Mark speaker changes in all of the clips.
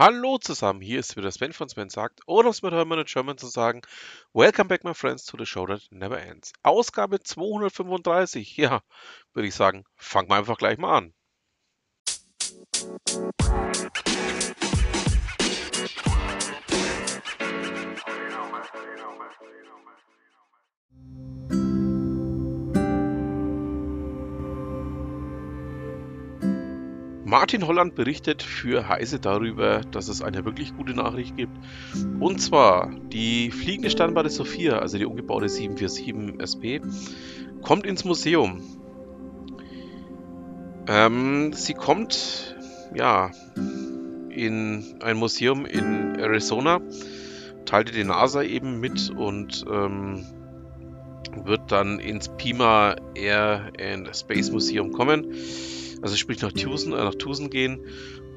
Speaker 1: Hallo zusammen, hier ist wieder Sven von Sven sagt, oder um es mit Hermann German zu sagen, Welcome back my friends to the show that never ends. Ausgabe 235, ja, würde ich sagen, fangen wir einfach gleich mal an. Martin Holland berichtet für Heise darüber, dass es eine wirklich gute Nachricht gibt. Und zwar die fliegende Sternwarte Sophia, also die umgebaute 747 SP, kommt ins Museum. Ähm, sie kommt, ja, in ein Museum in Arizona, teilte die NASA eben mit und ähm, wird dann ins Pima Air and Space Museum kommen. Also sprich nach Tucson, äh, nach Tucson gehen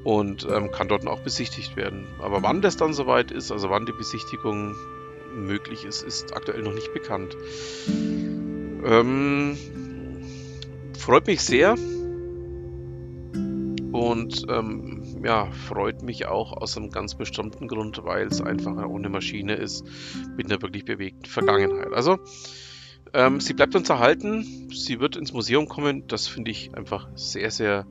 Speaker 1: und ähm, kann dort auch besichtigt werden. Aber wann das dann soweit ist, also wann die Besichtigung möglich ist, ist aktuell noch nicht bekannt. Ähm, freut mich sehr und ähm, ja, freut mich auch aus einem ganz bestimmten Grund, weil es einfach auch eine Maschine ist mit einer wirklich bewegten Vergangenheit. Also ähm, sie bleibt uns erhalten. Sie wird ins Museum kommen. Das finde ich einfach sehr, sehr,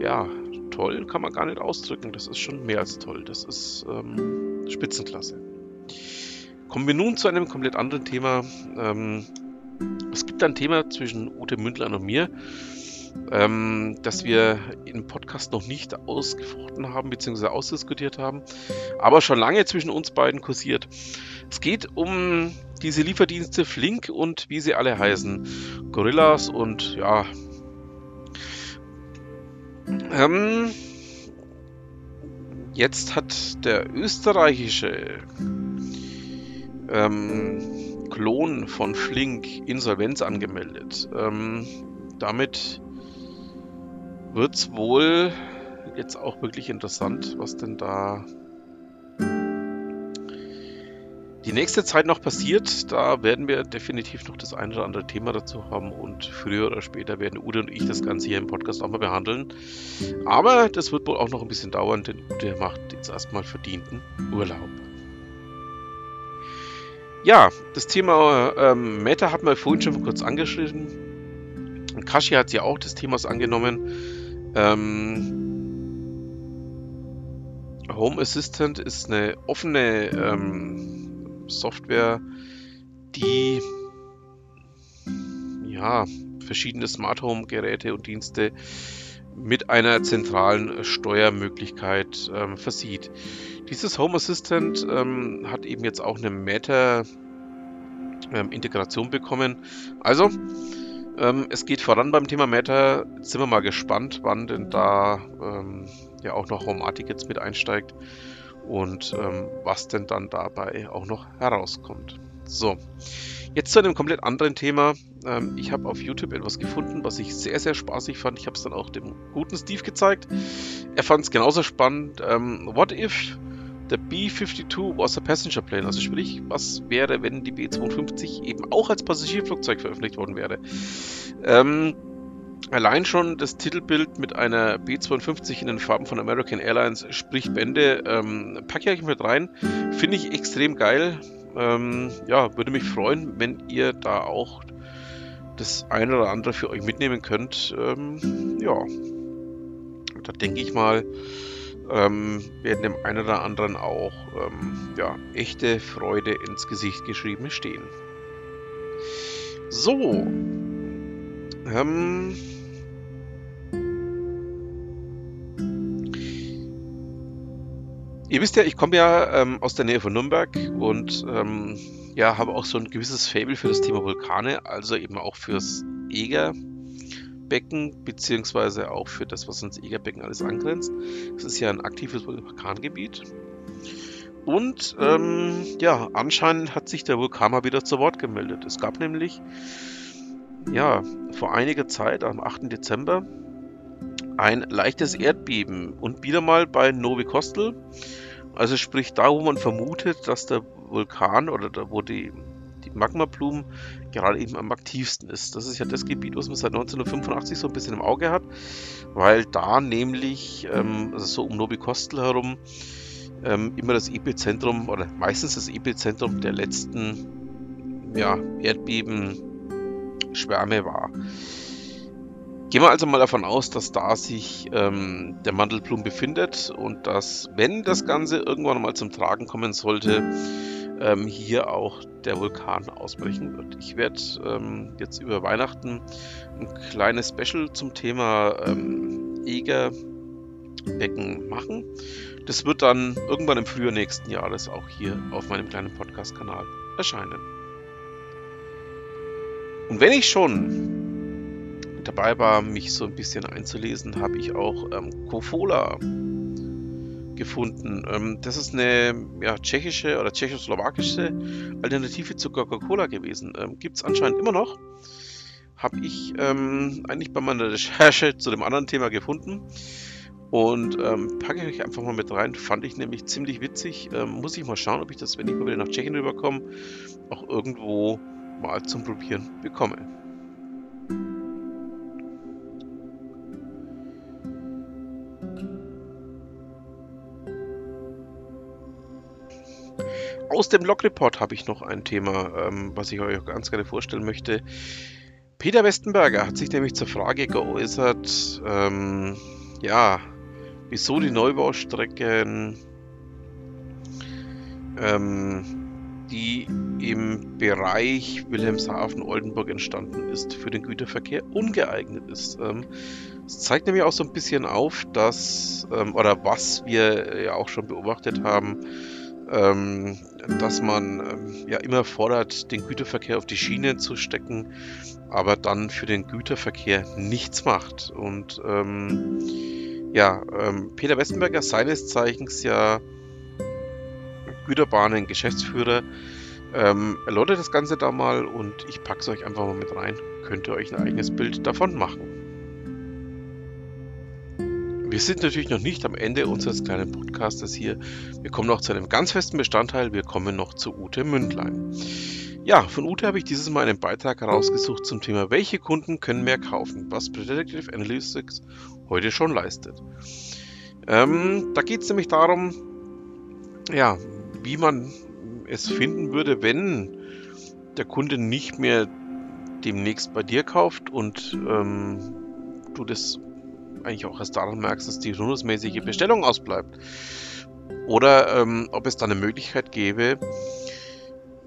Speaker 1: ja, toll. Kann man gar nicht ausdrücken. Das ist schon mehr als toll. Das ist ähm, Spitzenklasse. Kommen wir nun zu einem komplett anderen Thema. Ähm, es gibt ein Thema zwischen Ute Mündler und mir, ähm, das wir im Podcast noch nicht ausgefochten haben bzw. ausdiskutiert haben, aber schon lange zwischen uns beiden kursiert. Es geht um diese Lieferdienste Flink und wie sie alle heißen. Gorillas und ja. Ähm, jetzt hat der österreichische ähm, Klon von Flink Insolvenz angemeldet. Ähm, damit wird es wohl jetzt auch wirklich interessant, was denn da die nächste Zeit noch passiert. Da werden wir definitiv noch das ein oder andere Thema dazu haben und früher oder später werden Ude und ich das Ganze hier im Podcast auch mal behandeln. Aber das wird wohl auch noch ein bisschen dauern, denn Ude macht jetzt erstmal verdienten Urlaub. Ja, das Thema ähm, Meta hat man vorhin schon kurz angeschrieben. Kashi hat ja auch des Themas angenommen. Ähm, Home Assistant ist eine offene ähm, Software, die ja, verschiedene Smart Home Geräte und Dienste mit einer zentralen Steuermöglichkeit ähm, versieht. Dieses Home Assistant ähm, hat eben jetzt auch eine Meta-Integration ähm, bekommen. Also, ähm, es geht voran beim Thema Meta. Jetzt sind wir mal gespannt, wann denn da ähm, ja auch noch Homematic jetzt mit einsteigt und ähm, was denn dann dabei auch noch herauskommt. So, jetzt zu einem komplett anderen Thema. Ähm, ich habe auf YouTube etwas gefunden, was ich sehr, sehr spaßig fand. Ich habe es dann auch dem guten Steve gezeigt. Er fand es genauso spannend. Ähm, what if the B-52 was a passenger plane? Also sprich, was wäre, wenn die B-52 eben auch als Passagierflugzeug veröffentlicht worden wäre? Ähm, Allein schon das Titelbild mit einer B-52 in den Farben von American Airlines spricht Bände. Ähm, packe ich mit rein. Finde ich extrem geil. Ähm, ja, würde mich freuen, wenn ihr da auch das eine oder andere für euch mitnehmen könnt. Ähm, ja, da denke ich mal, ähm, werden dem einen oder anderen auch ähm, ja, echte Freude ins Gesicht geschrieben stehen. So. Ähm, Ihr wisst ja, ich komme ja ähm, aus der Nähe von Nürnberg und ähm, ja, habe auch so ein gewisses Fable für das Thema Vulkane, also eben auch fürs Egerbecken, beziehungsweise auch für das, was ans Egerbecken alles angrenzt. Es ist ja ein aktives Vulkangebiet. Und ähm, ja, anscheinend hat sich der Vulkan mal wieder zu Wort gemeldet. Es gab nämlich ja vor einiger Zeit, am 8. Dezember, ein leichtes Erdbeben und wieder mal bei Novi Kostel. Also sprich da, wo man vermutet, dass der Vulkan oder da, wo die die Magmablumen gerade eben am aktivsten ist. Das ist ja das Gebiet, was man seit 1985 so ein bisschen im Auge hat, weil da nämlich, ähm, also so um Novi Kostel herum, ähm, immer das Epizentrum oder meistens das Epizentrum der letzten ja, Erdbebenschwärme war. Gehen wir also mal davon aus, dass da sich ähm, der Mandelblum befindet und dass, wenn das Ganze irgendwann mal zum Tragen kommen sollte, ähm, hier auch der Vulkan ausbrechen wird. Ich werde ähm, jetzt über Weihnachten ein kleines Special zum Thema ähm, Egerbecken machen. Das wird dann irgendwann im Frühjahr nächsten Jahres auch hier auf meinem kleinen Podcast-Kanal erscheinen. Und wenn ich schon dabei war, mich so ein bisschen einzulesen, habe ich auch ähm, Kofola gefunden. Ähm, das ist eine ja, tschechische oder tschechoslowakische Alternative zu Coca-Cola gewesen. Ähm, Gibt es anscheinend immer noch. Habe ich ähm, eigentlich bei meiner Recherche zu dem anderen Thema gefunden. Und ähm, packe ich euch einfach mal mit rein. Fand ich nämlich ziemlich witzig. Ähm, muss ich mal schauen, ob ich das, wenn ich mal wieder nach Tschechien rüberkomme, auch irgendwo mal zum Probieren bekomme. Aus dem Log-Report habe ich noch ein Thema, ähm, was ich euch ganz gerne vorstellen möchte. Peter Westenberger hat sich nämlich zur Frage geäußert, ähm, ja, wieso die Neubaustrecken, ähm, die im Bereich Wilhelmshaven-Oldenburg entstanden ist, für den Güterverkehr ungeeignet ist. Ähm, es zeigt nämlich auch so ein bisschen auf, dass, ähm, oder was wir ja auch schon beobachtet haben, ähm, dass man ähm, ja immer fordert, den Güterverkehr auf die Schiene zu stecken, aber dann für den Güterverkehr nichts macht. Und ähm, ja, ähm, Peter Westenberger, seines Zeichens ja Güterbahnen Geschäftsführer, ähm, erläutert das Ganze da mal und ich packe es euch einfach mal mit rein. Könnt ihr euch ein eigenes Bild davon machen. Wir sind natürlich noch nicht am Ende unseres kleinen Podcastes hier. Wir kommen noch zu einem ganz festen Bestandteil. Wir kommen noch zu Ute Mündlein. Ja, von Ute habe ich dieses Mal einen Beitrag herausgesucht zum Thema, welche Kunden können mehr kaufen, was Predictive Analytics heute schon leistet. Ähm, da geht es nämlich darum, ja, wie man es finden würde, wenn der Kunde nicht mehr demnächst bei dir kauft und ähm, du das eigentlich auch erst daran merkst, dass die turnusmäßige Bestellung ausbleibt. Oder ähm, ob es da eine Möglichkeit gäbe,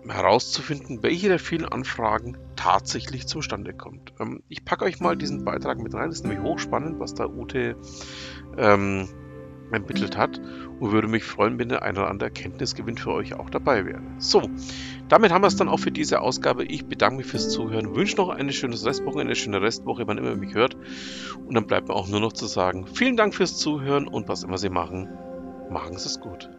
Speaker 1: herauszufinden, welche der vielen Anfragen tatsächlich zustande kommt. Ähm, ich packe euch mal diesen Beitrag mit rein, das ist nämlich hochspannend, was da Ute ähm, ermittelt hat und würde mich freuen, wenn der ein oder andere Erkenntnisgewinn für euch auch dabei wäre. So, damit haben wir es dann auch für diese Ausgabe. Ich bedanke mich fürs Zuhören, wünsche noch eine schöne Restwoche, eine schöne Restwoche, wann immer ihr mich hört. Und dann bleibt mir auch nur noch zu sagen, vielen Dank fürs Zuhören und was immer Sie machen, machen Sie es gut.